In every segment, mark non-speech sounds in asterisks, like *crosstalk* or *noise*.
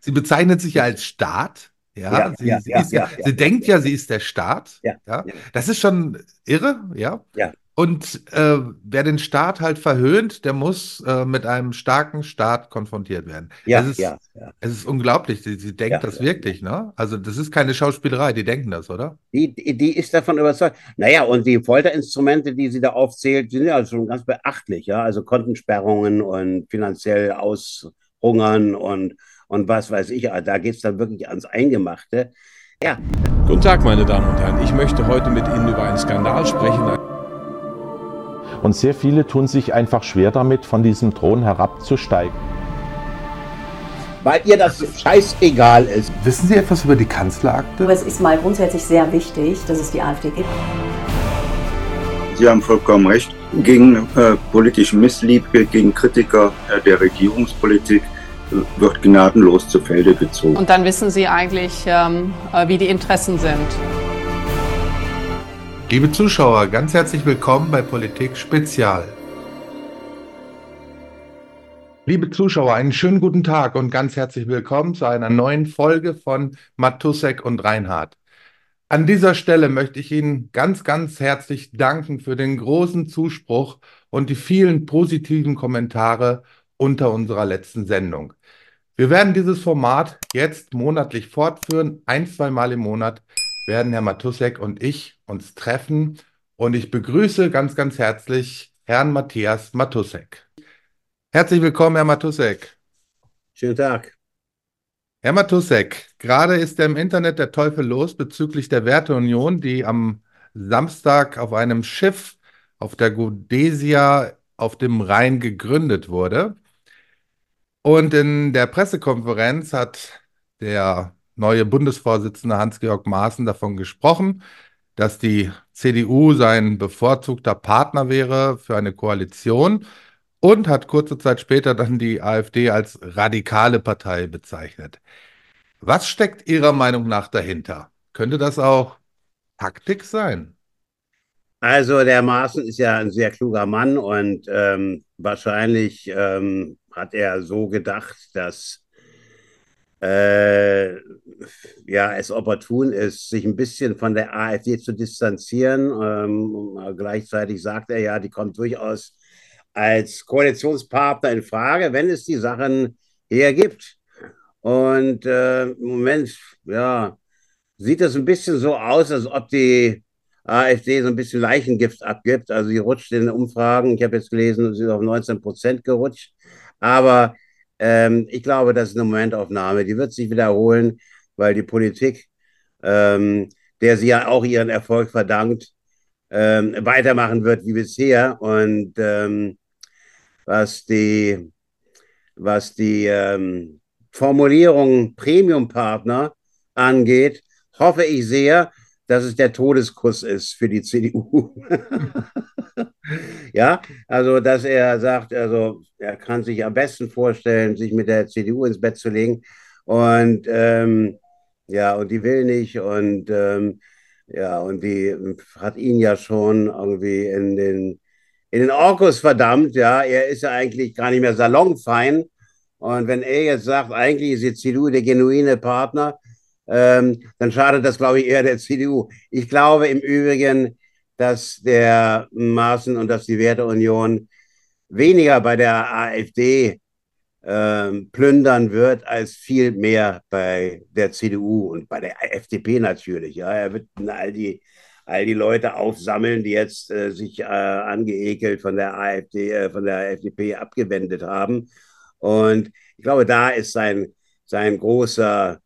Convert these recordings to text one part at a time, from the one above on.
sie bezeichnet sich ja als Staat. Ja, Ja, sie, ja, sie, ja, ja, sie denkt ja, sie ist der Staat. Ja, das ist schon irre, ja. Ja. Und äh, wer den Staat halt verhöhnt, der muss äh, mit einem starken Staat konfrontiert werden. Ja, es ist, ja, ja. es ist unglaublich. Sie, sie denkt Ja, das wirklich, ne? Also das ist keine Schauspielerei, die denken das, oder? Die, die die ist davon überzeugt. Naja, und die Folterinstrumente, die sie da aufzählt, sind ja schon ganz beachtlich, ja. Also Kontensperrungen und finanziell aushungern und, und was weiß ich. Da geht es dann wirklich ans Eingemachte. Ja, Guten Tag, meine Damen und Herren. Ich möchte heute mit Ihnen über einen Skandal sprechen. Und sehr viele tun sich einfach schwer damit, von diesem Thron herabzusteigen. weil ihr das scheißegal ist. Wissen Sie etwas über die Kanzlerakte? Aber es ist mal grundsätzlich sehr wichtig, dass es die AfD gibt. Sie haben vollkommen recht. Gegen äh, politischen Missliebe, gegen Kritiker äh, der Regierungspolitik wird gnadenlos zu Felde gezogen. Und dann wissen Sie eigentlich, ähm, äh, wie die Interessen sind. Liebe Zuschauer, ganz herzlich willkommen bei Politik Spezial. Liebe Zuschauer, einen schönen guten Tag und ganz herzlich willkommen zu einer neuen Folge von Matusek und Reinhardt. An dieser Stelle möchte ich Ihnen ganz, ganz herzlich danken für den großen Zuspruch und die vielen positiven Kommentare unter unserer letzten Sendung. Wir werden dieses Format jetzt monatlich fortführen. Ein, zweimal im Monat werden Herr Matusek und ich uns treffen. Und ich begrüße ganz, ganz herzlich Herrn Matthias Matusek. Herzlich willkommen, Herr Matusek. Schönen Tag. Herr Matusek, gerade ist im Internet der Teufel los bezüglich der Werteunion, die am Samstag auf einem Schiff auf der Godesia auf dem Rhein gegründet wurde. Und in der Pressekonferenz hat der neue Bundesvorsitzende Hans-Georg Maaßen davon gesprochen, dass die CDU sein bevorzugter Partner wäre für eine Koalition und hat kurze Zeit später dann die AfD als radikale Partei bezeichnet. Was steckt Ihrer Meinung nach dahinter? Könnte das auch Taktik sein? Also der Maaßen ist ja ein sehr kluger Mann und ähm, wahrscheinlich ähm, hat er so gedacht, dass äh, ja, es opportun ist, sich ein bisschen von der AfD zu distanzieren. Ähm, gleichzeitig sagt er ja, die kommt durchaus als Koalitionspartner in Frage, wenn es die Sachen hergibt. Und äh, im Moment, ja, sieht es ein bisschen so aus, als ob die AfD so ein bisschen Leichengift abgibt. Also sie rutscht in den Umfragen. Ich habe jetzt gelesen, sie ist auf 19 Prozent gerutscht. Aber ähm, ich glaube, das ist eine Momentaufnahme. Die wird sich wiederholen, weil die Politik, ähm, der sie ja auch ihren Erfolg verdankt, ähm, weitermachen wird wie bisher. Und ähm, was die, was die ähm, Formulierung Premium-Partner angeht, hoffe ich sehr, dass es der Todeskuss ist für die CDU. *laughs* ja, also dass er sagt, also er kann sich am besten vorstellen, sich mit der CDU ins Bett zu legen. Und ähm, ja, und die will nicht. Und ähm, ja, und die hat ihn ja schon irgendwie in den in den Orkus verdammt, ja, er ist ja eigentlich gar nicht mehr salonfein. Und wenn er jetzt sagt, eigentlich ist die CDU der genuine Partner, ähm, dann schadet das, glaube ich, eher der CDU. Ich glaube im Übrigen, dass der Maaßen und dass die Werteunion weniger bei der AfD ähm, plündern wird, als viel mehr bei der CDU und bei der FDP natürlich. Ja, er wird all die, all die Leute aufsammeln, die jetzt äh, sich äh, angeekelt von der AfD, äh, von der FDP abgewendet haben. Und ich glaube, da ist sein, sein großer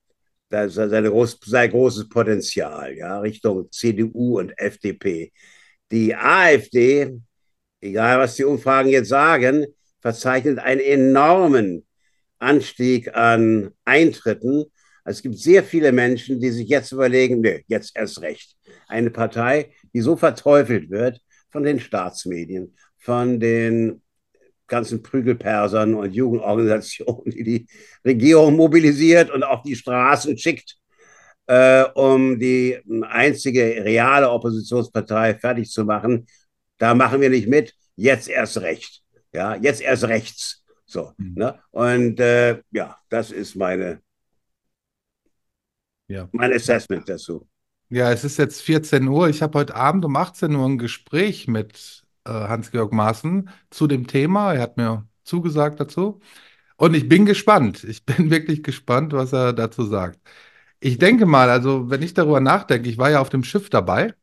ist seine groß, sein großes Potenzial, ja, Richtung CDU und FDP. Die AfD, egal was die Umfragen jetzt sagen, verzeichnet einen enormen Anstieg an Eintritten. Also es gibt sehr viele Menschen, die sich jetzt überlegen, nee, jetzt erst recht. Eine Partei, die so verteufelt wird von den Staatsmedien, von den ganzen Prügelpersern und Jugendorganisationen, die die Regierung mobilisiert und auf die Straßen schickt, äh, um die einzige reale Oppositionspartei fertig zu machen. Da machen wir nicht mit. Jetzt erst recht. Ja, jetzt erst rechts. So, mhm. ne? Und äh, ja, das ist meine, ja. mein Assessment dazu. Ja, es ist jetzt 14 Uhr. Ich habe heute Abend um 18 Uhr ein Gespräch mit Hans-Georg Maaßen zu dem Thema. Er hat mir zugesagt dazu. Und ich bin gespannt. Ich *laughs* bin wirklich gespannt, was er dazu sagt. Ich denke mal, also wenn ich darüber nachdenke, ich war ja auf dem Schiff dabei.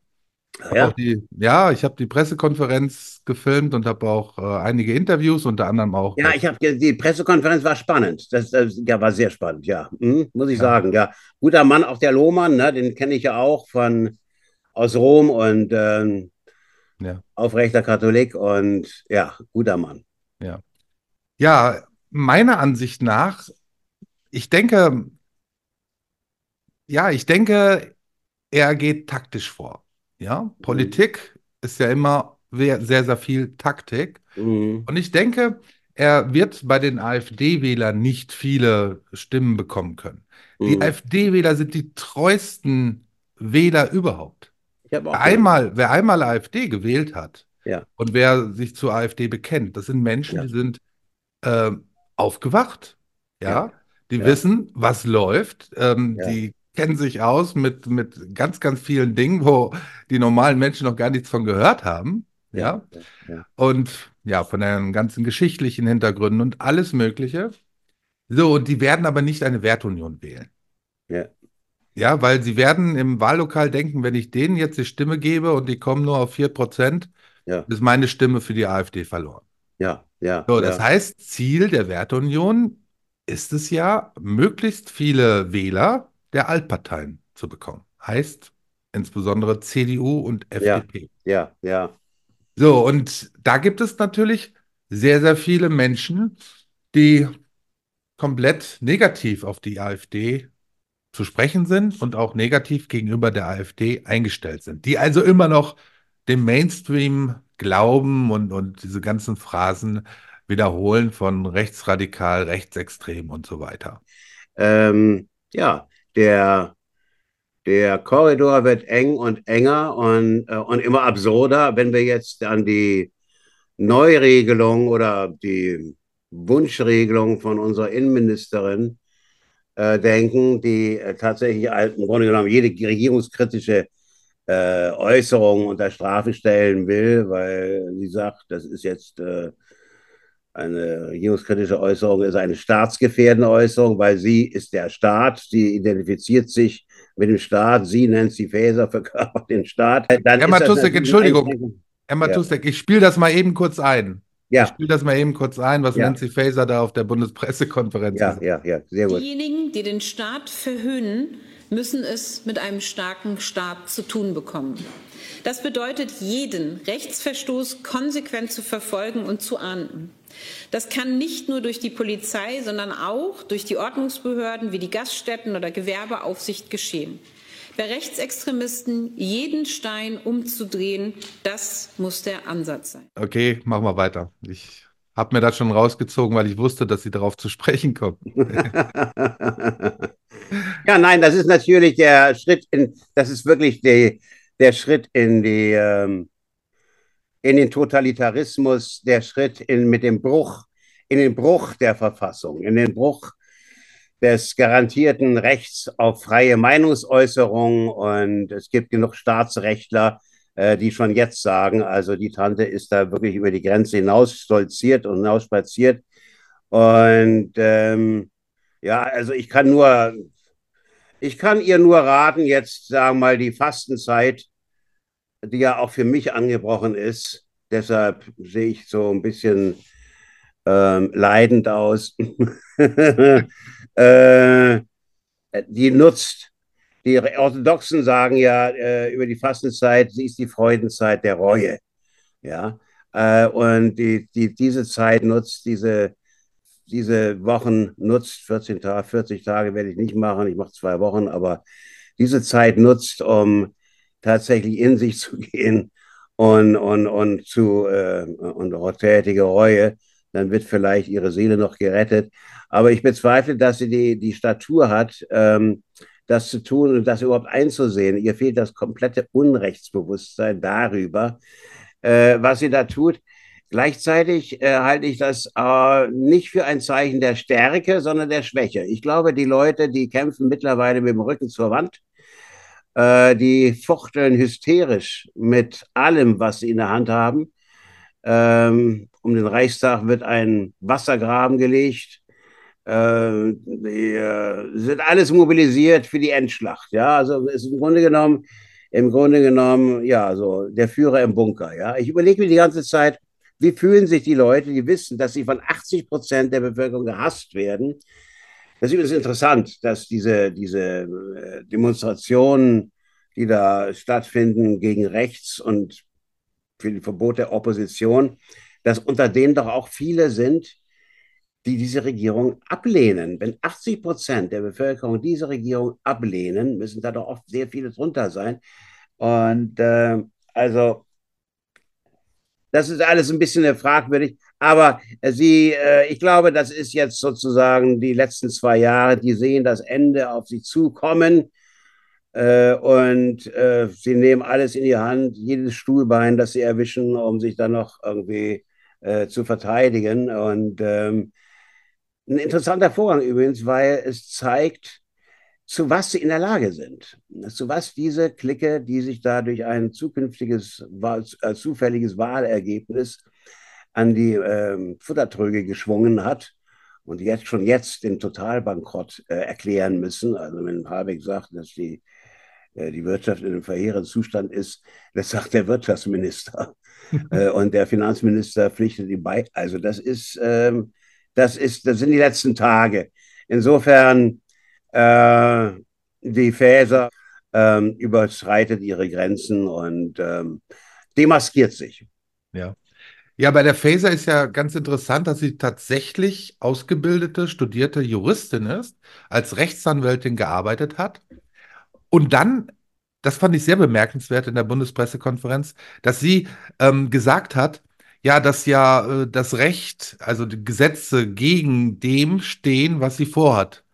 Ja, die, ja ich habe die Pressekonferenz gefilmt und habe auch äh, einige Interviews, unter anderem auch. Ja, ich habe die Pressekonferenz war spannend. Das, das ja, war sehr spannend, ja. Hm, muss ich ja. sagen. Ja, guter Mann, auch der Lohmann, ne, den kenne ich ja auch von aus Rom und ähm, ja. aufrechter Katholik und ja, guter Mann. Ja. Ja, meiner Ansicht nach, ich denke, ja, ich denke, er geht taktisch vor. Ja, mhm. Politik ist ja immer sehr, sehr viel Taktik. Mhm. Und ich denke, er wird bei den AfD-Wählern nicht viele Stimmen bekommen können. Die mhm. AfD-Wähler sind die treuesten Wähler überhaupt. Wer einmal, wer einmal AfD gewählt hat ja. und wer sich zur AfD bekennt, das sind Menschen, ja. die sind äh, aufgewacht. Ja, ja. die wissen, was läuft. Ähm, die kennen sich aus mit, mit ganz, ganz vielen Dingen, wo die normalen Menschen noch gar nichts von gehört haben. Ja. Und ja, von den ganzen geschichtlichen Hintergründen und alles Mögliche. So, und die werden aber nicht eine Wertunion wählen. Ja. Ja, weil sie werden im Wahllokal denken, wenn ich denen jetzt die Stimme gebe und die kommen nur auf 4%, ja. ist meine Stimme für die AfD verloren. Ja, ja. So, das ja. heißt, Ziel der Wertunion ist es ja, möglichst viele Wähler der Altparteien zu bekommen. Heißt insbesondere CDU und FDP. Ja, ja, ja. So, und da gibt es natürlich sehr, sehr viele Menschen, die komplett negativ auf die AfD zu sprechen sind und auch negativ gegenüber der AfD eingestellt sind, die also immer noch dem Mainstream glauben und, und diese ganzen Phrasen wiederholen von rechtsradikal, rechtsextrem und so weiter. Ähm, ja, der, der Korridor wird eng und enger und, äh, und immer absurder, wenn wir jetzt an die Neuregelung oder die Wunschregelung von unserer Innenministerin denken, die äh, tatsächlich im Grunde genommen jede regierungskritische äh, Äußerung unter Strafe stellen will, weil sie sagt, das ist jetzt äh, eine regierungskritische Äußerung ist eine staatsgefährdende Äußerung, weil sie ist der Staat, sie identifiziert sich mit dem Staat, sie, Nancy Faeser, verkörpert den Staat. Dann Herr Matusek, Entschuldigung, Herr Matusek, ja. ich spiele das mal eben kurz ein. Ja. Ich spiele das mal eben kurz ein, was ja. Nancy Faeser da auf der Bundespressekonferenz ja, sagt. Ja, ja, sehr gut. Diejenigen, die den Staat verhöhnen, müssen es mit einem starken Staat zu tun bekommen. Das bedeutet, jeden Rechtsverstoß konsequent zu verfolgen und zu ahnden. Das kann nicht nur durch die Polizei, sondern auch durch die Ordnungsbehörden wie die Gaststätten oder Gewerbeaufsicht geschehen. Bei Rechtsextremisten jeden Stein umzudrehen, das muss der Ansatz sein. Okay, machen wir weiter. Ich habe mir das schon rausgezogen, weil ich wusste, dass Sie darauf zu sprechen kommen. *laughs* ja, nein, das ist natürlich der Schritt in, das ist wirklich die, der Schritt in die ähm, in den Totalitarismus, der Schritt in, mit dem Bruch, in den Bruch der Verfassung, in den Bruch des garantierten Rechts auf freie Meinungsäußerung. Und es gibt genug Staatsrechtler, äh, die schon jetzt sagen, also die Tante ist da wirklich über die Grenze hinaus stolziert und hinaus spaziert. Und ähm, ja, also ich kann nur, ich kann ihr nur raten, jetzt sagen wir mal die Fastenzeit die ja auch für mich angebrochen ist. Deshalb sehe ich so ein bisschen ähm, leidend aus. *laughs* äh, die nutzt, die Orthodoxen sagen ja äh, über die Fastenzeit, sie ist die Freudenzeit der Reue. Ja, äh, und die, die, diese Zeit nutzt, diese, diese Wochen nutzt, 14 Tage, 40 Tage werde ich nicht machen, ich mache zwei Wochen, aber diese Zeit nutzt, um tatsächlich in sich zu gehen und, und, und zu äh, und tätige Reue, dann wird vielleicht ihre Seele noch gerettet. Aber ich bezweifle, dass sie die, die Statur hat, ähm, das zu tun und das überhaupt einzusehen. Ihr fehlt das komplette Unrechtsbewusstsein darüber, äh, was sie da tut. Gleichzeitig äh, halte ich das äh, nicht für ein Zeichen der Stärke, sondern der Schwäche. Ich glaube, die Leute, die kämpfen mittlerweile mit dem Rücken zur Wand, äh, die fuchteln hysterisch mit allem, was sie in der Hand haben. Ähm, um den Reichstag wird ein Wassergraben gelegt. Äh, die äh, sind alles mobilisiert für die Endschlacht. Ja, also ist im Grunde genommen, im Grunde genommen, ja, so der Führer im Bunker. Ja, ich überlege mir die ganze Zeit, wie fühlen sich die Leute, die wissen, dass sie von 80 Prozent der Bevölkerung gehasst werden? Das ist übrigens interessant, dass diese, diese äh, Demonstrationen, die da stattfinden gegen rechts und für die Verbot der Opposition, dass unter denen doch auch viele sind, die diese Regierung ablehnen. Wenn 80 Prozent der Bevölkerung diese Regierung ablehnen, müssen da doch oft sehr viele drunter sein. Und äh, also das ist alles ein bisschen fragwürdig. Aber äh, sie, äh, ich glaube, das ist jetzt sozusagen die letzten zwei Jahre, die sehen das Ende auf sie zukommen. Äh, und äh, sie nehmen alles in die Hand, jedes Stuhlbein, das sie erwischen, um sich dann noch irgendwie äh, zu verteidigen. Und ähm, ein interessanter Vorgang übrigens, weil es zeigt, zu was sie in der Lage sind. Zu was diese Clique, die sich da durch ein zukünftiges, äh, zufälliges Wahlergebnis an die ähm, Futtertröge geschwungen hat und jetzt schon jetzt den Totalbankrott äh, erklären müssen. Also wenn Habeck sagt, dass die, äh, die Wirtschaft in einem verheerenden Zustand ist, das sagt der Wirtschaftsminister. *laughs* äh, und der Finanzminister pflichtet ihm bei. Also das ist, ähm, das ist, das sind die letzten Tage. Insofern äh, die Faser ähm, überschreitet ihre Grenzen und ähm, demaskiert sich. Ja. Ja, bei der Faser ist ja ganz interessant, dass sie tatsächlich ausgebildete, studierte Juristin ist, als Rechtsanwältin gearbeitet hat und dann, das fand ich sehr bemerkenswert in der Bundespressekonferenz, dass sie ähm, gesagt hat, ja, dass ja äh, das Recht, also die Gesetze gegen dem stehen, was sie vorhat.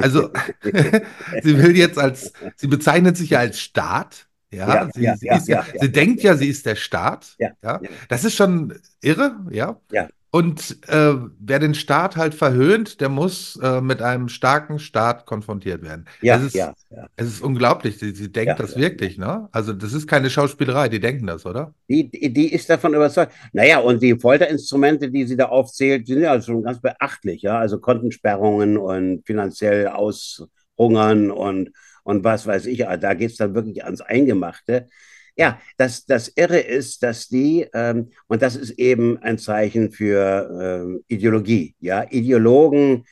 Also *laughs* sie will jetzt als, sie bezeichnet sich ja als Staat. Ja, ja, sie, ja, sie, ja, ja, sie denkt ja, sie ist der Staat. Ja, Das ist schon irre, ja. Ja. Und äh, wer den Staat halt verhöhnt, der muss äh, mit einem starken Staat konfrontiert werden. Ja, es ist, ja, ja. Es ist unglaublich. Sie, sie denkt Ja, das wirklich, ne? Also das ist keine Schauspielerei, die denken das, oder? Die, die die ist davon überzeugt. Naja, und die Folterinstrumente, die sie da aufzählt, sind ja schon ganz beachtlich, ja. Also Kontensperrungen und finanziell aushungern und, und was weiß ich. Da geht es dann wirklich ans Eingemachte. Ja, das, das Irre ist, dass die, ähm, und das ist eben ein Zeichen für ähm, Ideologie, ja. Ideologen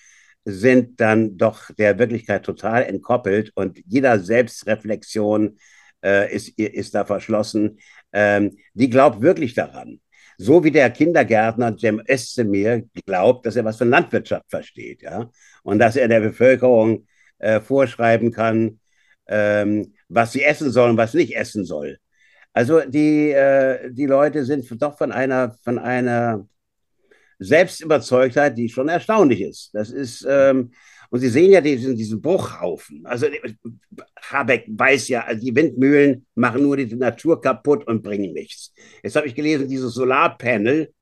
sind dann doch der Wirklichkeit total entkoppelt und jeder Selbstreflexion äh, ist, ist da verschlossen. Ähm, die glaubt wirklich daran. So wie der Kindergärtner Cem Özdemir glaubt, dass er was von Landwirtschaft versteht, ja, und dass er der Bevölkerung äh, vorschreiben kann, ähm, was sie essen soll und was nicht essen soll. Also die, äh, die Leute sind doch von einer, von einer Selbstüberzeugtheit, die schon erstaunlich ist. Das ist, ähm, und Sie sehen ja diesen, diesen Bruchhaufen. Also Habeck weiß ja, also die Windmühlen machen nur die Natur kaputt und bringen nichts. Jetzt habe ich gelesen, dieses Solarpanel,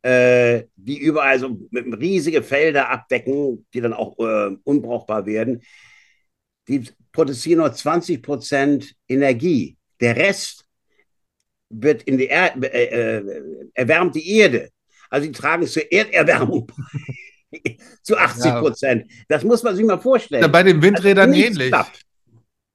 äh, die überall so riesige Felder abdecken, die dann auch äh, unbrauchbar werden, die produzieren nur 20 Prozent Energie. Der Rest wird in die er äh, äh, erwärmt die Erde. Also die tragen zur Erderwärmung bei. *laughs* zu 80 Prozent. Ja. Das muss man sich mal vorstellen. Ja, bei den Windrädern also ähnlich. Klappt.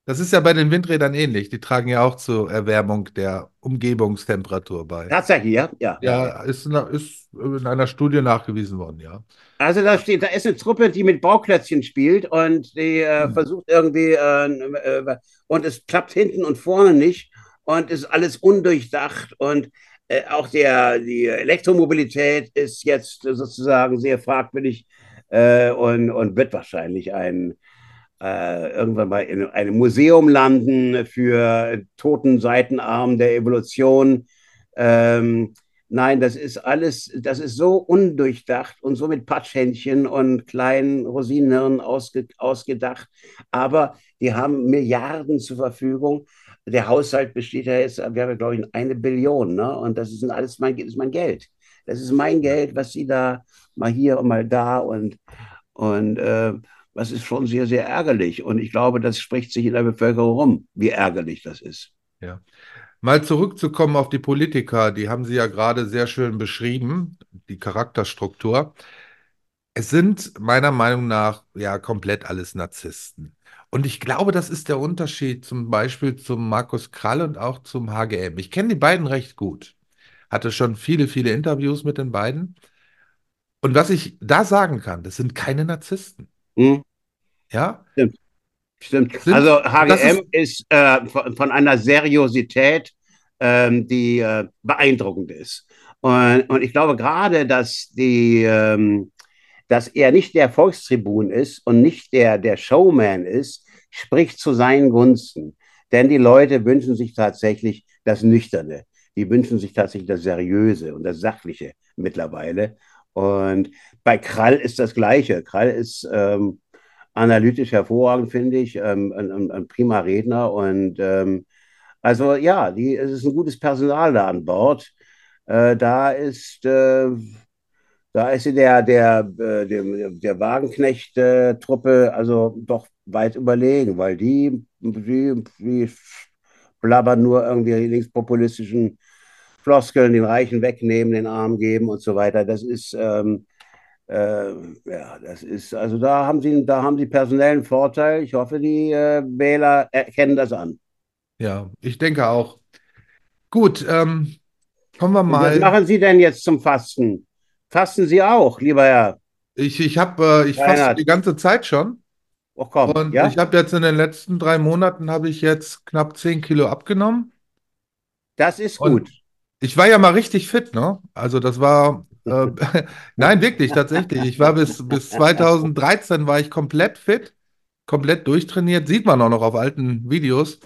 Das ist ja bei den Windrädern ähnlich. Die tragen ja auch zur Erwärmung der Umgebungstemperatur bei. Tatsächlich, ja. Ja, ja ist, in, ist in einer Studie nachgewiesen worden, ja. Also da steht, da ist eine Truppe, die mit Bauklötzchen spielt und die äh, hm. versucht irgendwie, äh, äh, und es klappt hinten und vorne nicht und ist alles undurchdacht und äh, auch der, die Elektromobilität ist jetzt sozusagen sehr fragwürdig äh, und, und wird wahrscheinlich ein, äh, irgendwann mal in einem Museum landen für toten Seitenarm der Evolution. Ähm, Nein, das ist alles, das ist so undurchdacht und so mit Patschhändchen und kleinen Rosinenhirnen ausge, ausgedacht. Aber die haben Milliarden zur Verfügung. Der Haushalt besteht ja jetzt, wir haben, glaube ich, eine Billion, ne? Und das ist alles mein, ist mein Geld. Das ist mein Geld, was sie da mal hier und mal da und, und äh, was ist schon sehr, sehr ärgerlich. Und ich glaube, das spricht sich in der Bevölkerung rum, wie ärgerlich das ist. Ja. Mal zurückzukommen auf die Politiker, die haben Sie ja gerade sehr schön beschrieben, die Charakterstruktur. Es sind meiner Meinung nach ja komplett alles Narzissten. Und ich glaube, das ist der Unterschied zum Beispiel zum Markus Krall und auch zum HGM. Ich kenne die beiden recht gut. Hatte schon viele, viele Interviews mit den beiden. Und was ich da sagen kann, das sind keine Narzissten. Hm, Ja? stimmt. Stimmt. Sind- Also HGM ist, äh, von, von einer Seriosität, ähm, die äh, beeindruckend ist. Und, und ich glaube gerade, dass die, ähm, dass er nicht der Volkstribun ist und nicht der, der Showman ist, spricht zu seinen Gunsten. Denn die Leute wünschen sich tatsächlich das Nüchterne. Die wünschen sich tatsächlich das Seriöse und das Sachliche mittlerweile. Und bei Krall ist das Gleiche. Krall ist ähm, analytisch hervorragend, finde ich, ähm, ein, ein, prima Redner. Und ähm, also ja, die, es ist ein gutes Personal da an Bord. Äh, da ist, äh, da ist sie der, der, äh, der, der Wagenknecht-Truppe also doch weit überlegen, weil die, die, die blabbern nur irgendwie linkspopulistischen Floskeln, den Reichen wegnehmen, den Arm geben und so weiter. Das ist, ähm, äh, ja, das ist, also da haben sie, da haben sie personellen Vorteil. Ich hoffe, die äh, Wähler erkennen das an. Ja, ich denke auch. Gut, ähm, kommen wir Und was mal. machen Sie denn jetzt zum Fasten? Fasten Sie auch, lieber Herr? Ich, ich habe, äh, ich faste die ganze Zeit schon. Oh komm, Und ja? ich habe jetzt in den letzten drei Monaten habe ich jetzt knapp 10 Kilo abgenommen. Das ist Und gut. ich war ja mal richtig fit, ne? Also das war, äh, *laughs* nein, wirklich, tatsächlich. Ich war bis, bis 2013 war ich komplett fit, komplett durchtrainiert. Sieht man auch noch auf alten Videos.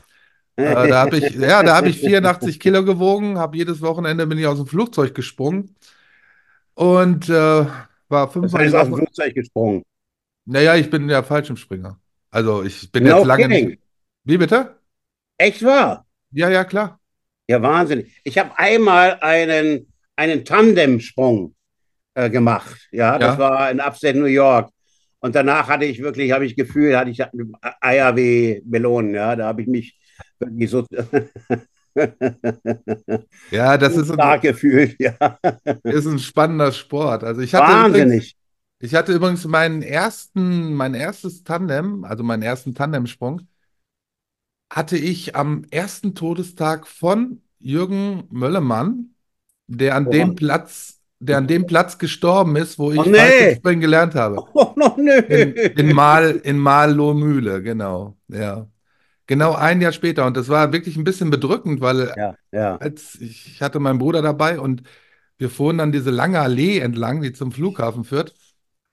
Äh, da habe ich, *laughs* ja, da habe ich 84 Kilo gewogen, habe jedes Wochenende bin ich aus dem Flugzeug gesprungen und äh, war Das fünfmal die heißt, aus dem. Flugzeug gesprungen. Naja, ich bin ja Fallschirmspringer. Also ich bin No jetzt lange kidding. nicht. Wie bitte? Echt wahr? Ja, ja, klar. Ja, wahnsinnig. Ich habe einmal einen, einen Tandemsprung äh, gemacht. Ja, das Ja. war in Upstate New York. Und danach hatte ich wirklich, habe ich Gefühl, hatte ich Eier wie Melonen. Ja, da habe ich mich wirklich so Ja, das ist ein, gefühlt. Ja, ist ein spannender Sport. Also ich hatte übrigens, wahnsinnig. ich hatte übrigens meinen ersten, mein erstes Tandem, also meinen ersten Tandemsprung, hatte ich am ersten Todestag von Jürgen Möllemann, der an Oha. dem Platz, der an dem Platz gestorben ist, wo ich Oh, nee. Gelernt habe. Oh, noch nö. In, in Mal, in Marlohmühle, genau. Ja. Genau ein Jahr später. Und das war wirklich ein bisschen bedrückend, weil Ja, ja. als ich, hatte meinen Bruder dabei und wir fuhren dann diese lange Allee entlang, die zum Flughafen führt.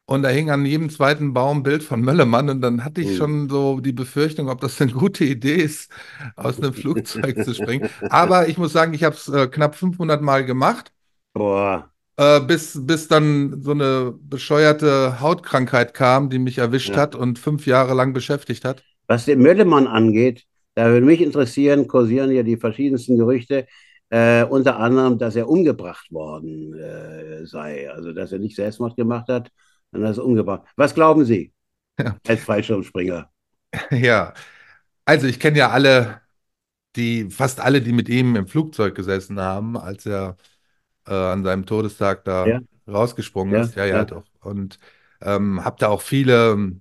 Und da hing an jedem zweiten Baum ein Bild von Möllermann. Und dann hatte ich Mhm. schon so die Befürchtung, ob das eine gute Idee ist, aus einem Flugzeug zu springen. Aber ich muss sagen, ich habe es äh, knapp 500 Mal gemacht, Boah. äh, bis, bis dann so eine bescheuerte Hautkrankheit kam, die mich erwischt Ja. hat und fünf Jahre lang beschäftigt hat. Was den Möllemann angeht, da würde mich interessieren, kursieren ja die verschiedensten Gerüchte, äh, unter anderem, dass er umgebracht worden äh, sei. Also, dass er nicht Selbstmord gemacht hat, sondern dass er umgebracht. Was glauben Sie Ja. als Fallschirmspringer? *laughs* Ja, also ich kenne ja alle, die, fast alle, die mit ihm im Flugzeug gesessen haben, als er äh, an seinem Todestag da Ja. rausgesprungen Ja, ist. Ja, ja, doch. Und ähm, habe da auch viele,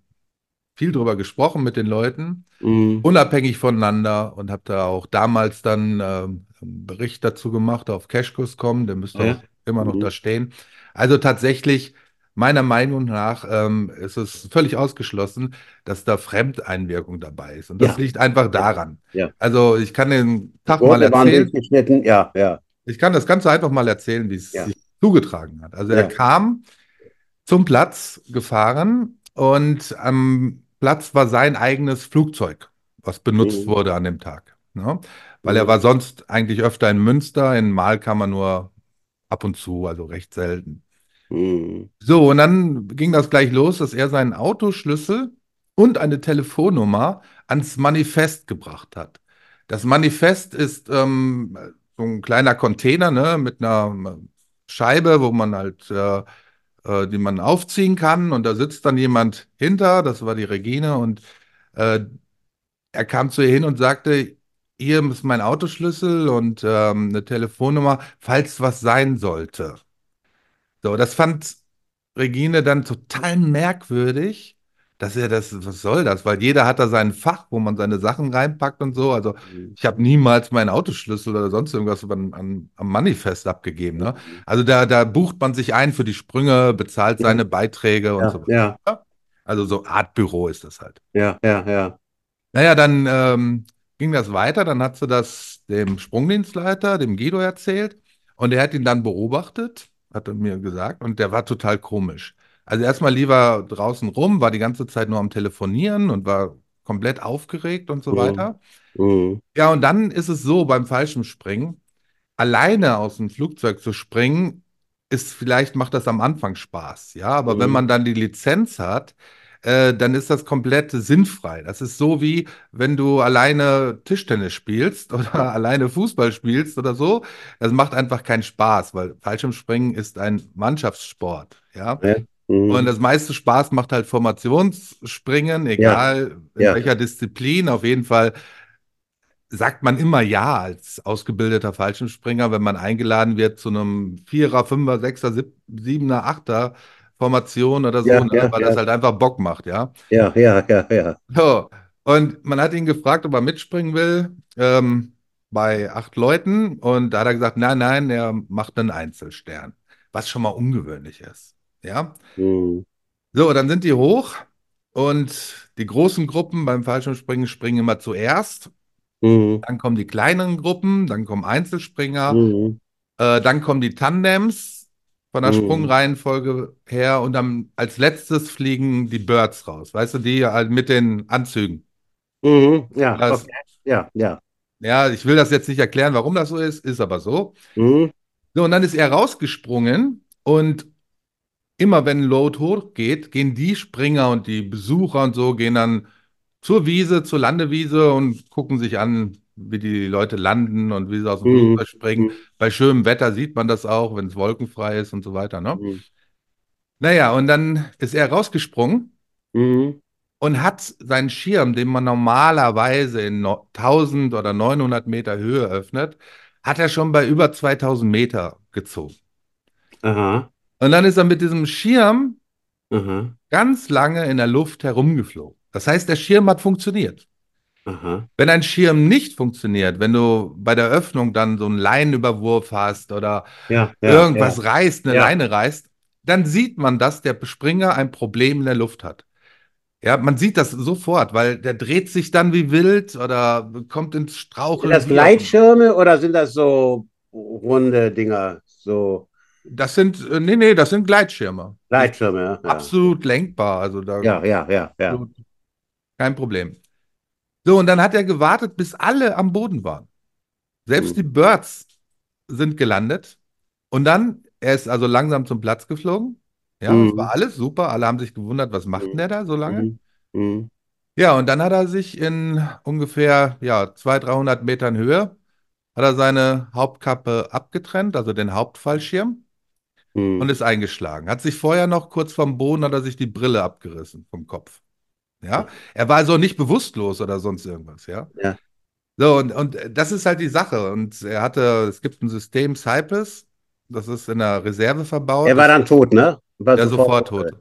viel drüber gesprochen mit den Leuten, Mhm. unabhängig voneinander und habe da auch damals dann ähm, einen Bericht dazu gemacht auf Cashkurs.com, der müsste Ja. auch immer noch Mhm. da stehen. Also tatsächlich, meiner Meinung nach, ähm, ist es völlig ausgeschlossen, dass da Fremdeinwirkung dabei ist. Und das Ja. liegt einfach daran. Ja. Also ich kann den Tag mal Worte waren erzählen. ja, ja. Ich kann das Ganze einfach mal erzählen, wie es sich zugetragen hat. Also er kam zum Platz gefahren und am Platz war sein eigenes Flugzeug, was benutzt Mhm. wurde an dem Tag. Ne? Weil er Mhm. war sonst eigentlich öfter in Münster, in Mal kam er nur ab und zu, also recht selten. Mhm. So, und dann ging das gleich los, dass er seinen Autoschlüssel und eine Telefonnummer ans Manifest gebracht hat. Das Manifest ist ähm, so ein kleiner Container ne, mit einer Scheibe, wo man halt, äh, äh, die man aufziehen kann und da sitzt dann jemand hinter, das war die Regine und äh, er kam zu ihr hin und sagte, hier ist mein Autoschlüssel und ähm, eine Telefonnummer, falls was sein sollte. So, das fand Regine dann total merkwürdig, dass er das, was soll das? Weil jeder hat da sein Fach, wo man seine Sachen reinpackt und so. Also Mhm. ich habe niemals meinen Autoschlüssel oder sonst irgendwas an, an, am Manifest abgegeben. Ne? Also da, da bucht man sich ein für die Sprünge, bezahlt Ja. seine Beiträge und Ja, so weiter. ja, Also so Art Büro ist das halt. ja, ja, ja. Naja, dann ähm, ging das weiter. Dann hat sie das dem Sprungdienstleiter, dem Guido, erzählt. Und er hat ihn dann beobachtet, hat er mir gesagt. Und der war total komisch. Also erstmal lieber draußen rum, war die ganze Zeit nur am Telefonieren und war komplett aufgeregt und so Mhm. weiter. Mhm. Ja, und dann ist es so beim Fallschirmspringen, alleine aus dem Flugzeug zu springen, ist vielleicht macht das am Anfang Spaß, ja, aber wenn Mhm. man dann die Lizenz hat, äh, dann ist das komplett sinnfrei. Das ist so wie, wenn du alleine Tischtennis spielst *laughs* oder alleine Fußball spielst oder so. Das macht einfach keinen Spaß, weil Fallschirmspringen ist ein Mannschaftssport, ja. Ja. Mhm. Und das meiste Spaß macht halt Formationsspringen, egal in Ja. welcher Disziplin. Auf jeden Fall sagt man immer ja als ausgebildeter Fallschirmspringer, wenn man eingeladen wird zu einem Vierer, Fünfer, Sechser, Sieb- Siebener, Achter Formation oder so, Ja, ne, ja, weil ja. das halt einfach Bock macht, ja. Ja, ja, ja, ja. So. Und man hat ihn gefragt, ob er mitspringen will, ähm, bei acht Leuten. Und da hat er gesagt, nein, nein, er macht einen Einzelstern, was schon mal ungewöhnlich ist, ja. Mhm. So, dann sind die hoch und die großen Gruppen beim Fallschirmspringen springen immer zuerst. Mhm. Dann kommen die kleineren Gruppen, dann kommen Einzelspringer, Mhm. äh, dann kommen die Tandems von der Mhm. Sprungreihenfolge her und dann als letztes fliegen die Birds raus. Weißt du, die halt mit den Anzügen. Mhm. Ja, Das- okay. Ja, ja. Ja, ich will das jetzt nicht erklären, warum das so ist, ist aber so. Mhm. So, und dann ist er rausgesprungen und immer wenn Load hochgeht, gehen die Springer und die Besucher und so gehen dann zur Wiese, zur Landewiese und gucken sich an, wie die Leute landen und wie sie aus dem Mhm. Flugzeug springen. Mhm. Bei schönem Wetter sieht man das auch, wenn es wolkenfrei ist und so weiter, ne? Mhm. Naja, und dann ist er rausgesprungen Mhm. und hat seinen Schirm, den man normalerweise in no 1000 oder 900 Meter Höhe öffnet, hat er schon bei über 2000 Meter gezogen. Aha. Und dann ist er mit diesem Schirm Aha. ganz lange in der Luft herumgeflogen. Das heißt, der Schirm hat funktioniert. Aha. Wenn ein Schirm nicht funktioniert, wenn du bei der Öffnung dann so einen Leinenüberwurf hast oder Ja, ja, irgendwas ja. reißt, eine. Leine reißt, dann sieht man, dass der Springer ein Problem in der Luft hat. Ja, man sieht das sofort, weil der dreht sich dann wie wild oder kommt ins Sind Straucheln. das auch immer. Gleitschirme oder sind das so runde Dinger? So Das sind, äh, nee, nee, das sind Gleitschirme. Gleitschirme, ja. Absolut lenkbar. Also da ja, ja, ja. ja. Kein Problem. So, und dann hat er gewartet, bis alle am Boden waren. Selbst Mhm. die Birds sind gelandet. Und dann, er ist also langsam zum Platz geflogen. Ja, Mhm. es war alles super. Alle haben sich gewundert, was macht denn der da so lange? Mhm. Mhm. Ja, und dann hat er sich in ungefähr, ja, 200, 300 Metern Höhe, hat er seine Hauptkappe abgetrennt, also den Hauptfallschirm, Mhm. und ist eingeschlagen. Hat sich vorher noch kurz vom Boden, hat er sich die Brille abgerissen vom Kopf. Ja, er war also nicht bewusstlos oder sonst irgendwas, ja. Ja. So, und, und das ist halt die Sache. Und er hatte, es gibt ein System Cypress, das ist in der Reserve verbaut. Er war dann tot, ne? War ja, sofort tot.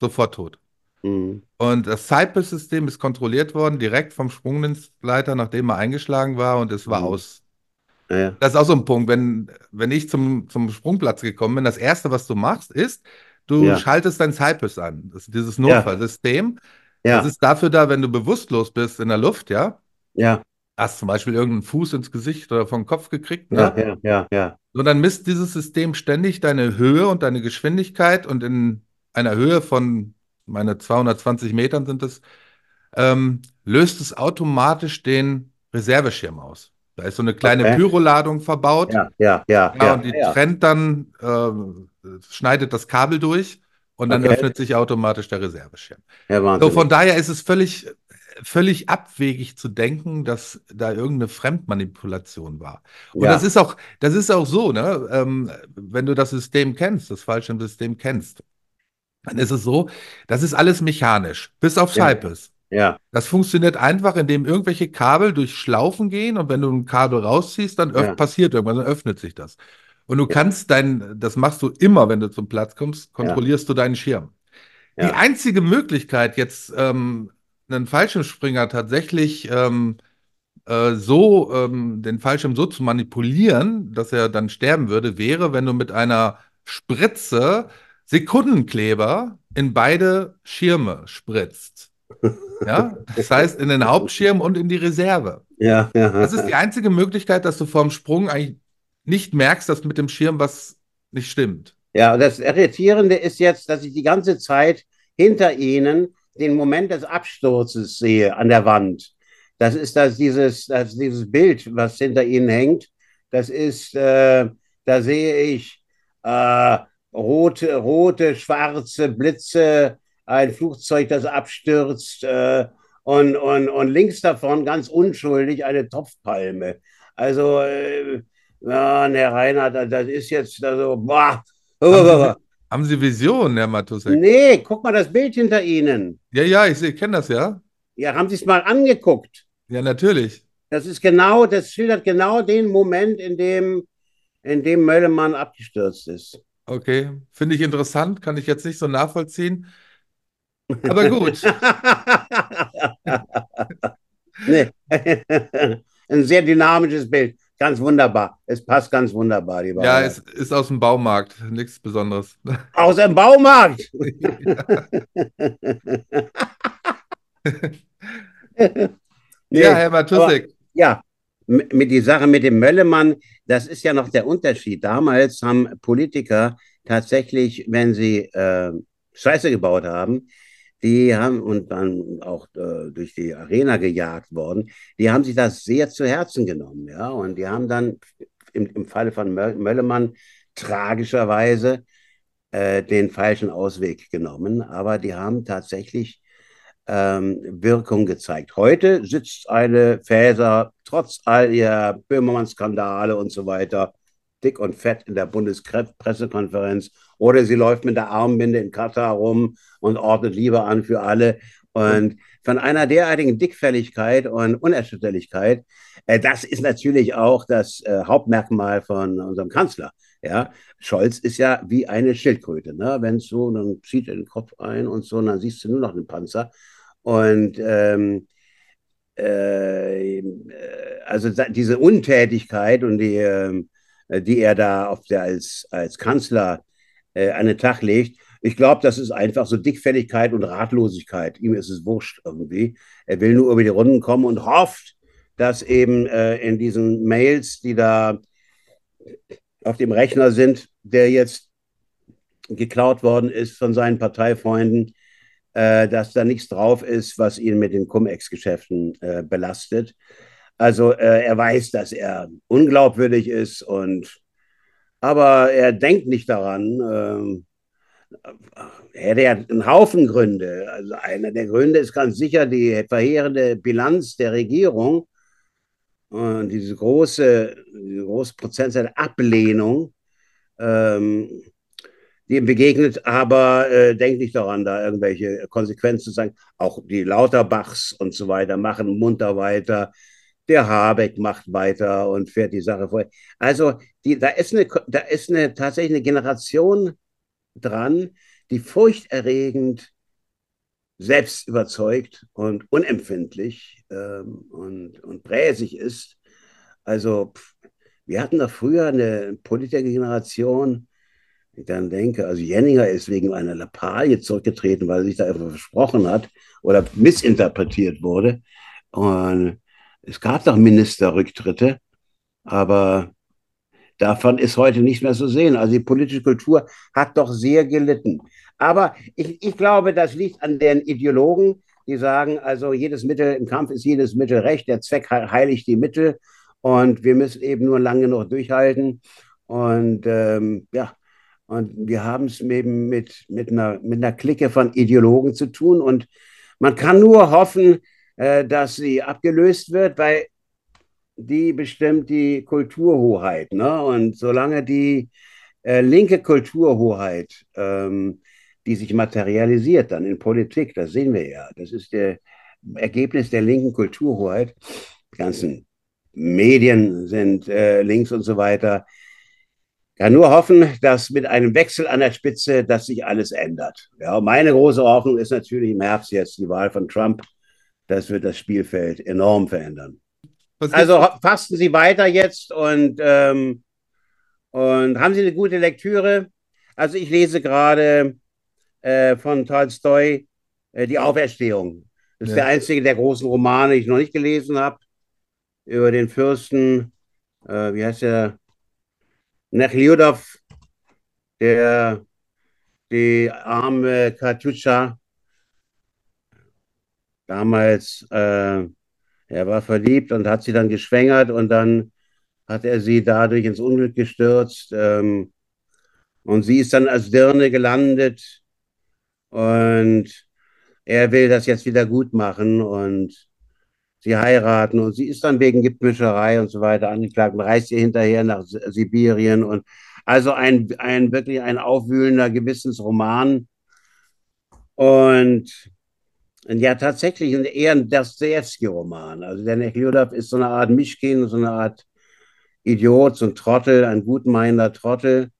Sofort tot. Mhm. Und das Cypress-System ist kontrolliert worden, direkt vom Sprungdienstleiter, nachdem er eingeschlagen war und es war Mhm. aus. Ja, ja. Das ist auch so ein Punkt, wenn, wenn ich zum, zum Sprungplatz gekommen bin, das Erste, was du machst, ist, du Ja. schaltest dein Cypress an. Das ist dieses Ja. Notfallsystem. Ja, Das ist dafür da, wenn du bewusstlos bist in der Luft, ja, ja, hast zum Beispiel irgendeinen Fuß ins Gesicht oder vom Kopf gekriegt, ja, ne? ja, ja, ja. So, dann misst dieses System ständig deine Höhe und deine Geschwindigkeit und in einer Höhe von, meine 220 Metern sind es, ähm, löst es automatisch den Reserveschirm aus. Da ist so eine kleine Okay. Pyroladung verbaut. Ja, ja, ja, Ja, ja. und die ja. trennt dann, ähm, schneidet das Kabel durch und dann Okay. öffnet sich automatisch der Reserveschirm. Ja, So, von daher ist es völlig, völlig abwegig zu denken, dass da irgendeine Fremdmanipulation war. Und Ja. das ist auch, das ist auch so, ne? Ähm, wenn du das System kennst, das Fallschirmsystem kennst, dann ist es so, das ist alles mechanisch, bis auf Ja. Cypress. Ja, Das funktioniert einfach, indem irgendwelche Kabel durch Schlaufen gehen und wenn du ein Kabel rausziehst, dann Ja. passiert irgendwas, dann öffnet sich das. Und du kannst dein, das machst du immer, wenn du zum Platz kommst, kontrollierst du deinen Schirm. Die Ja. einzige Möglichkeit, jetzt ähm, einen Fallschirmspringer tatsächlich ähm, äh, so, ähm, den Fallschirm so zu manipulieren, dass er dann sterben würde, wäre, wenn du mit einer Spritze Sekundenkleber in beide Schirme spritzt. Ja, das heißt in den Hauptschirm und in die Reserve. ja, ja. Das ist die einzige Möglichkeit, dass du vorm Sprung eigentlich nicht merkst, dass mit dem Schirm was nicht stimmt. Ja, das Irritierende ist jetzt, dass ich die ganze Zeit hinter Ihnen den Moment des Absturzes sehe an der Wand. Das ist das, dieses, das, dieses Bild, was hinter Ihnen hängt. Das ist, äh, da sehe ich äh, rote, rote, schwarze Blitze, ein Flugzeug, das abstürzt äh, und, und, und links davon ganz unschuldig eine Topfpalme. Also, äh, ja, Herr Reinhardt, das ist jetzt also, boah. Haben Sie, haben Sie Visionen, Herr Matusek? Nee, guck mal das Bild hinter Ihnen. Ja, ja, ich kenne das ja. Ja, haben Sie es mal angeguckt? Ja, natürlich. Das ist genau, das schildert genau den Moment, in dem, in dem Möllemann abgestürzt ist. Okay, finde ich interessant, kann ich jetzt nicht so nachvollziehen. Aber gut, *laughs* nee. *laughs* Ein sehr dynamisches Bild. Ganz wunderbar. Es passt ganz wunderbar, die ja, es ist aus dem Baumarkt, nichts Besonderes. *laughs* Aus dem Baumarkt. Nee, Ja, Herr Matusek, Ja, mit die Sache mit dem Möllemann, das ist ja noch der Unterschied. Damals haben Politiker tatsächlich, wenn sie äh, Scheiße gebaut haben, die haben und dann auch äh, durch die Arena gejagt worden, die haben sich das sehr zu Herzen genommen, ja, und die haben dann im, im Falle von Mö- Möllemann tragischerweise äh, den falschen Ausweg genommen, aber die haben tatsächlich ähm, Wirkung gezeigt. Heute sitzt eine Faeser trotz all ihrer Böhmermann-Skandale und so weiter dick und fett in der Bundespressekonferenz oder sie läuft mit der Armbinde in Katar rum und ordnet Liebe an für alle. Und von einer derartigen Dickfälligkeit und Unerschütterlichkeit, äh, das ist natürlich auch das äh, Hauptmerkmal von unserem Kanzler. Ja, Scholz ist ja wie eine Schildkröte. Ne? Wenn es so, dann zieht er den Kopf ein und so, und dann siehst du nur noch den Panzer. Und ähm, äh, also sa- diese Untätigkeit und die, ähm, die er da auf der, als, als Kanzler äh, an den Tag legt, ich glaube, das ist einfach so Dickfälligkeit und Ratlosigkeit. Ihm ist es wurscht irgendwie. Er will nur über die Runden kommen und hofft, dass eben äh, in diesen Mails, die da auf dem Rechner sind, der jetzt geklaut worden ist von seinen Parteifreunden, äh, dass da nichts drauf ist, was ihn mit den Cum-Ex-Geschäften äh, belastet. Also äh, er weiß, dass er unglaubwürdig ist und aber er denkt nicht daran. ähm, er hätte ja einen Haufen Gründe. Also einer der Gründe ist ganz sicher die verheerende Bilanz der Regierung und diese große, diese große Prozentzahl Ablehnung, ähm, die ihm begegnet, aber äh, denkt nicht daran, da irgendwelche Konsequenzen zu sagen. Auch die Lauterbachs und so weiter machen munter weiter. Der Habeck macht weiter und fährt die Sache vor. Also die, da, ist eine, da ist eine tatsächlich eine Generation dran, die furchterregend selbst überzeugt und unempfindlich ähm, und, und bräsig ist. Also pff, wir hatten da früher eine Politikergeneration, ich dann denke, also Jenninger ist wegen einer Lappalie zurückgetreten, weil er sich da einfach versprochen hat oder missinterpretiert wurde. Und es gab doch Ministerrücktritte, aber davon ist heute nicht mehr zu sehen. Also die politische Kultur hat doch sehr gelitten. Aber ich, ich glaube, das liegt an den Ideologen, die sagen, also jedes Mittel im Kampf ist jedes Mittel recht, der Zweck heiligt die Mittel. Und wir müssen eben nur lange noch durchhalten. Und ähm, ja, und wir haben es eben mit, mit, einer, mit einer Clique von Ideologen zu tun. Und man kann nur hoffen, dass sie abgelöst wird, weil die bestimmt die Kulturhoheit. Ne? Und solange die äh, linke Kulturhoheit, ähm, die sich materialisiert dann in Politik, das sehen wir ja, das ist der Ergebnis der linken Kulturhoheit, die ganzen Medien sind äh, links und so weiter, kann nur hoffen, dass mit einem Wechsel an der Spitze, dass sich alles ändert. Ja, meine große Hoffnung ist natürlich im Herbst jetzt die Wahl von Trump. Das wird das Spielfeld enorm verändern. Also fasten Sie weiter jetzt und, ähm, und haben Sie eine gute Lektüre? Also ich lese gerade äh, von Tolstoi äh, Die Auferstehung. Das ist ja. der einzige der großen Romane, die ich noch nicht gelesen habe. Über den Fürsten, äh, wie heißt der? Nechliudov, der die arme Katjuscha damals, äh, er war verliebt und hat sie dann geschwängert und dann hat er sie dadurch ins Unglück gestürzt. Ähm, und sie ist dann als Dirne gelandet und er will das jetzt wieder gut machen und sie heiraten und sie ist dann wegen Giftmischerei und so weiter angeklagt und reist ihr hinterher nach Sibirien und also ein, ein wirklich ein aufwühlender Gewissensroman und ja, tatsächlich eher ein Dostoevsky-Roman. Also der Nechliudov ist so eine Art Mischkin, so eine Art Idiot, so ein Trottel, ein gutmeinender Trottel,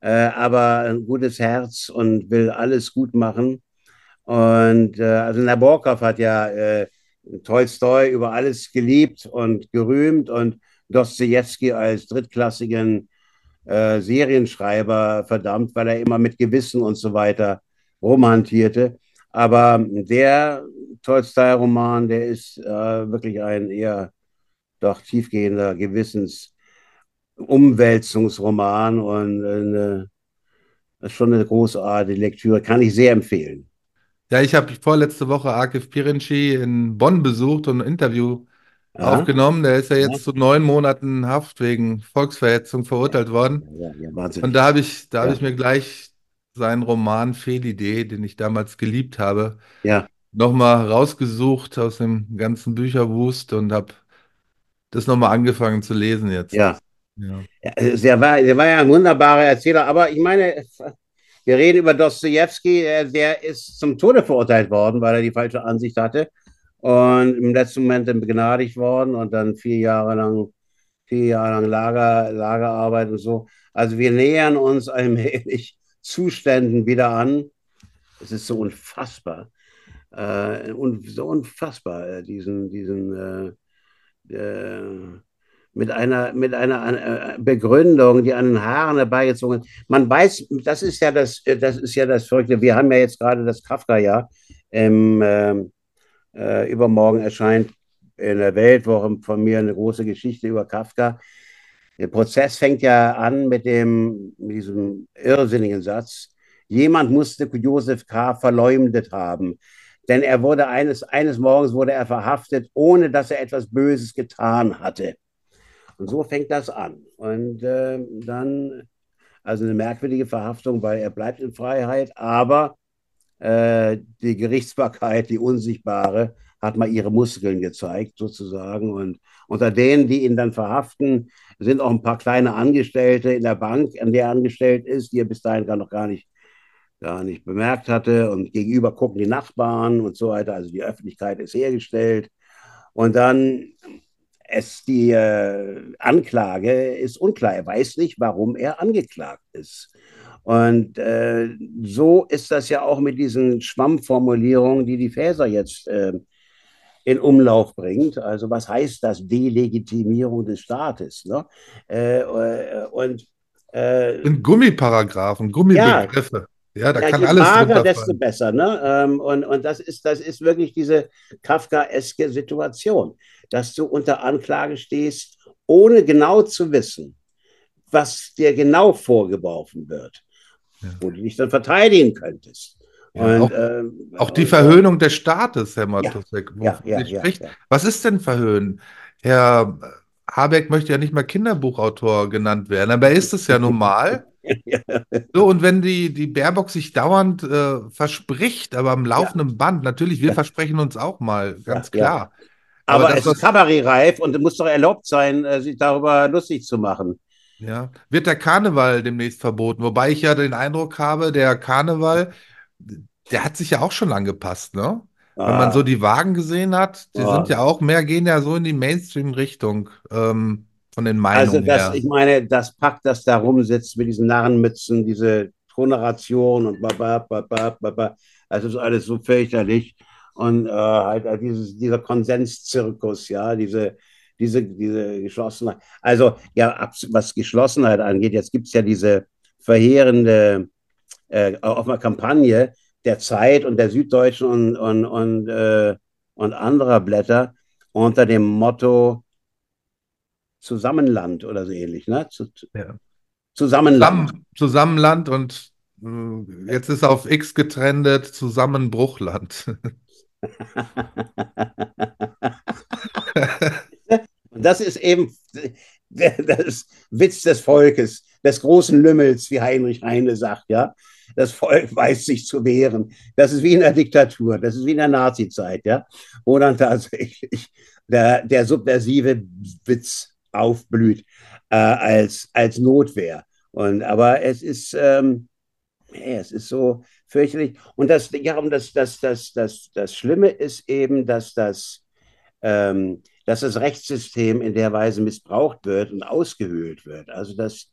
äh, aber ein gutes Herz und will alles gut machen. Und äh, also Nabokov hat ja äh, Tolstoi über alles geliebt und gerühmt und Dostoevsky als drittklassigen äh, Serienschreiber verdammt, weil er immer mit Gewissen und so weiter romantierte. Aber der Tolstoi-Roman, der ist äh, wirklich ein eher doch tiefgehender Gewissensumwälzungsroman und eine, das ist schon eine großartige Lektüre, kann ich sehr empfehlen. Ja, ich habe vorletzte Woche Akif Pirinci in Bonn besucht und ein Interview ja. aufgenommen. Der ist ja jetzt ja. zu neun Monaten Haft wegen Volksverhetzung verurteilt worden. Ja, ja, und da habe ich, da habe ich mir gleich seinen Roman Fehlidee, den ich damals geliebt habe, ja. nochmal rausgesucht aus dem ganzen Bücherwust und habe das nochmal angefangen zu lesen jetzt. Ja. Ja. ja der, war, der war ja ein wunderbarer Erzähler, aber ich meine, wir reden über Dostoevsky, der ist zum Tode verurteilt worden, weil er die falsche Ansicht hatte und im letzten Moment dann begnadigt worden und dann vier Jahre lang, vier Jahre lang Lager, Lagerarbeit und so. Also wir nähern uns allmählich Zuständen wieder an. Es ist so unfassbar, äh, un, so unfassbar, äh, diesen, diesen äh, äh mit einer, mit einer äh, Begründung, die an den Haaren herbeigezogen ist. Man weiß, das ist ja das, das ist ja das Verrückte. Wir haben ja jetzt gerade das Kafka-Jahr. Ähm, äh, übermorgen erscheint in der Weltwoche von mir eine große Geschichte über Kafka. Der Prozess fängt ja an mit, dem, mit diesem irrsinnigen Satz. Jemand musste Josef K. verleumdet haben, denn er wurde eines, eines Morgens wurde er verhaftet, ohne dass er etwas Böses getan hatte. Und so fängt das an. Und äh, dann, also eine merkwürdige Verhaftung, weil er bleibt in Freiheit, aber äh, die Gerichtsbarkeit, die unsichtbare, hat mal ihre Muskeln gezeigt, sozusagen. Und unter denen, die ihn dann verhaften, sind auch ein paar kleine Angestellte in der Bank, an der er angestellt ist, die er bis dahin gar noch gar nicht, gar nicht bemerkt hatte. Und gegenüber gucken die Nachbarn und so weiter. Also die Öffentlichkeit ist hergestellt. Und dann es die äh, Anklage ist unklar. Er weiß nicht, warum er angeklagt ist. Und äh, so ist das ja auch mit diesen Schwammformulierungen, die die Faeser jetzt äh, in Umlauf bringt. Also was heißt das Delegitimierung des Staates? Ne? Äh, äh und äh, in Gummiparagraphen, Gummibegriffe. Ja, ja da ja, kann alles mager, desto besser. Ne? Ähm, und und das, ist, das ist wirklich diese kafkaeske Situation dass du unter Anklage stehst, ohne genau zu wissen, was dir genau vorgeworfen wird, ja. wo du dich dann verteidigen könntest. Ja, und, auch, ähm, auch, die Verhöhnung des Staates, Herr Matusek, ja, ja, spricht. Was ist denn Verhöhnen? Herr Habeck möchte ja nicht mal Kinderbuchautor genannt werden, aber er ist es ja normal. *laughs* So, und wenn die, die Baerbock sich dauernd äh, verspricht, aber am laufenden ja. Band, natürlich, wir ja. versprechen uns auch mal, ganz ja, klar. Aber, aber das, es ist kabarettreif und es muss doch erlaubt sein, äh, sich darüber lustig zu machen. Ja, wird der Karneval demnächst verboten, wobei ich ja den Eindruck habe, der Karneval, der hat sich ja auch schon angepasst, ne? Wenn man so ah. die Wagen gesehen hat, die ah. sind ja auch mehr, gehen ja so in die Mainstream-Richtung ähm, von den Meinungen Also das, her. ich meine, das Pack, das da rumsitzt mit diesen Narrenmützen, diese Toneration und baba, baba, baba, das ist alles so fürchterlich. Und äh, halt äh, dieses, dieser Konsenszirkus, ja, diese, diese, diese Geschlossenheit. Also, ja, was Geschlossenheit angeht, jetzt gibt es ja diese verheerende äh, auf einer Kampagne der Zeit und der Süddeutschen und, und, und, äh, und anderer Blätter unter dem Motto Zusammenland oder so ähnlich, ne? Zu, ja. Zusammenland. Zusammen, Zusammenland und äh, jetzt ist auf X getrendet Zusammenbruchland. *laughs* Und das ist eben das Witz des Volkes, des großen Lümmels, wie Heinrich Heine sagt, ja. Das Volk weiß sich zu wehren. Das ist wie in der Diktatur, das ist wie in der Nazizeit, ja, wo dann tatsächlich der, der subversive Witz aufblüht äh, als, als Notwehr. Und, aber es ist, ähm, es ist so fürchterlich. Und das, ja, und das, das, das, das, das Schlimme ist eben, dass das, ähm, dass das Rechtssystem in der Weise missbraucht wird und ausgehöhlt wird. Also dass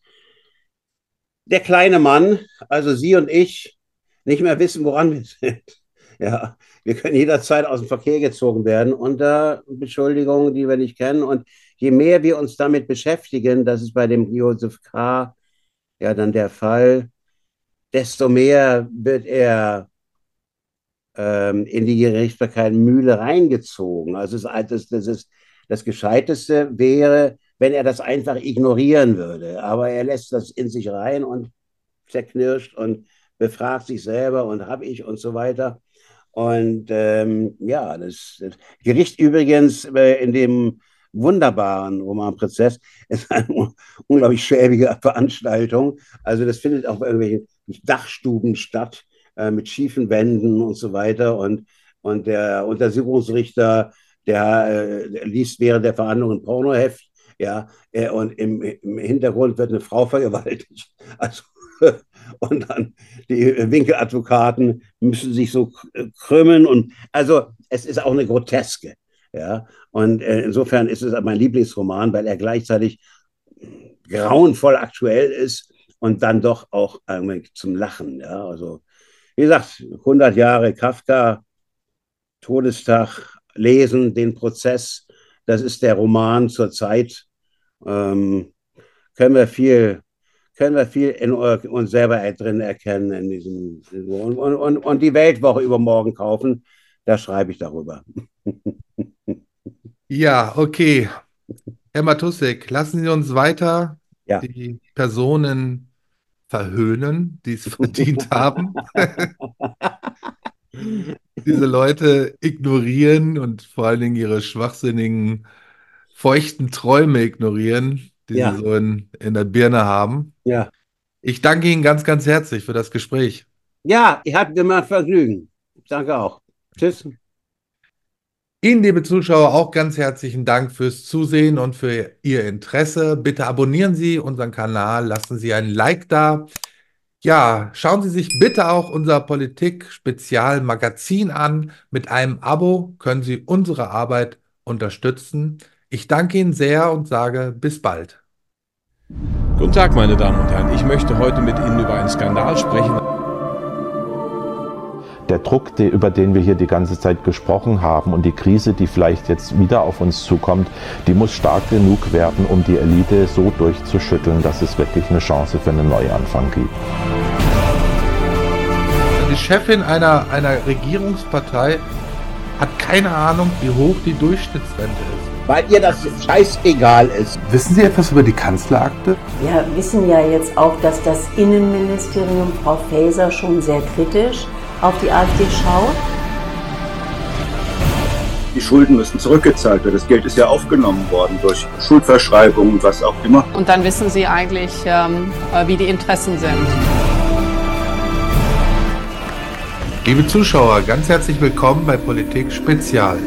der kleine Mann, also Sie und ich, nicht mehr wissen, woran wir sind. *laughs* Ja, wir können jederzeit aus dem Verkehr gezogen werden unter Beschuldigungen, die wir nicht kennen. Und je mehr wir uns damit beschäftigen, das ist bei dem Josef K. ja dann der Fall, desto mehr wird er ähm, in die Gerichtsbarkeit Mühle reingezogen. Also das, das, ist, das Gescheiteste wäre, wenn er das einfach ignorieren würde. Aber er lässt das in sich rein und zerknirscht und befragt sich selber und habe ich und so weiter. Und ähm, ja, das, das, Gericht übrigens äh, in dem wunderbaren Romanprozess ist eine unglaublich schäbige Veranstaltung. Also das findet auf irgendwelchen Dachstuben statt äh, mit schiefen Wänden und so weiter. Und, und der Untersuchungsrichter, der, äh, liest während der Verhandlung ein Pornoheft ja, äh, und im, im Hintergrund wird eine Frau *laughs* vergewaltigt. Also, *laughs* und dann die Winkeladvokaten müssen sich so krümmen und also es ist auch eine Groteske. Ja, und äh, insofern ist es mein Lieblingsroman, weil er gleichzeitig grauenvoll aktuell ist und dann doch auch zum Lachen. Ja, also wie gesagt, 100 Jahre Kafka, Todestag, lesen, den Prozess, das ist der Roman zur Zeit. Ähm, können wir viel, können wir viel in uns selber drin erkennen in diesem und, und, und die Weltwoche übermorgen kaufen. Da schreibe ich darüber. *laughs* Ja, okay. Herr Matusek, lassen Sie uns weiter ja. die Personen verhöhnen, die es *laughs* verdient haben. *laughs* Diese Leute ignorieren und vor allen Dingen ihre schwachsinnigen, feuchten Träume ignorieren, die ja. sie so in, in der Birne haben. Ja. Ich danke Ihnen ganz, ganz herzlich für das Gespräch. Ja, ich hatte mir Vergnügen. Danke auch. Tschüss. Ihnen, liebe Zuschauer, auch ganz herzlichen Dank fürs Zusehen und für Ihr Interesse. Bitte abonnieren Sie unseren Kanal, lassen Sie ein Like da. Ja, schauen Sie sich bitte auch unser Politik-Spezial-Magazin an. Mit einem Abo können Sie unsere Arbeit unterstützen. Ich danke Ihnen sehr und sage bis bald. Guten Tag, meine Damen und Herren. Ich möchte heute mit Ihnen über einen Skandal sprechen der Druck, über den wir hier die ganze Zeit gesprochen haben und die Krise, die vielleicht jetzt wieder auf uns zukommt, die muss stark genug werden, um die Elite so durchzuschütteln, dass es wirklich eine Chance für einen Neuanfang gibt. Die Chefin einer, einer Regierungspartei hat keine Ahnung, wie hoch die Durchschnittsrente ist. Weil ihr das scheißegal ist. Wissen Sie etwas über die Kanzlerakte? Wir wissen ja jetzt auch, dass das Innenministerium Frau Faeser schon sehr kritisch auf die AfD schaut? Die Schulden müssen zurückgezahlt werden. Das Geld ist ja aufgenommen worden durch Schuldverschreibungen und was auch immer. Und dann wissen Sie eigentlich, ähm, äh, wie die Interessen sind. Liebe Zuschauer, ganz herzlich willkommen bei Politik Spezial.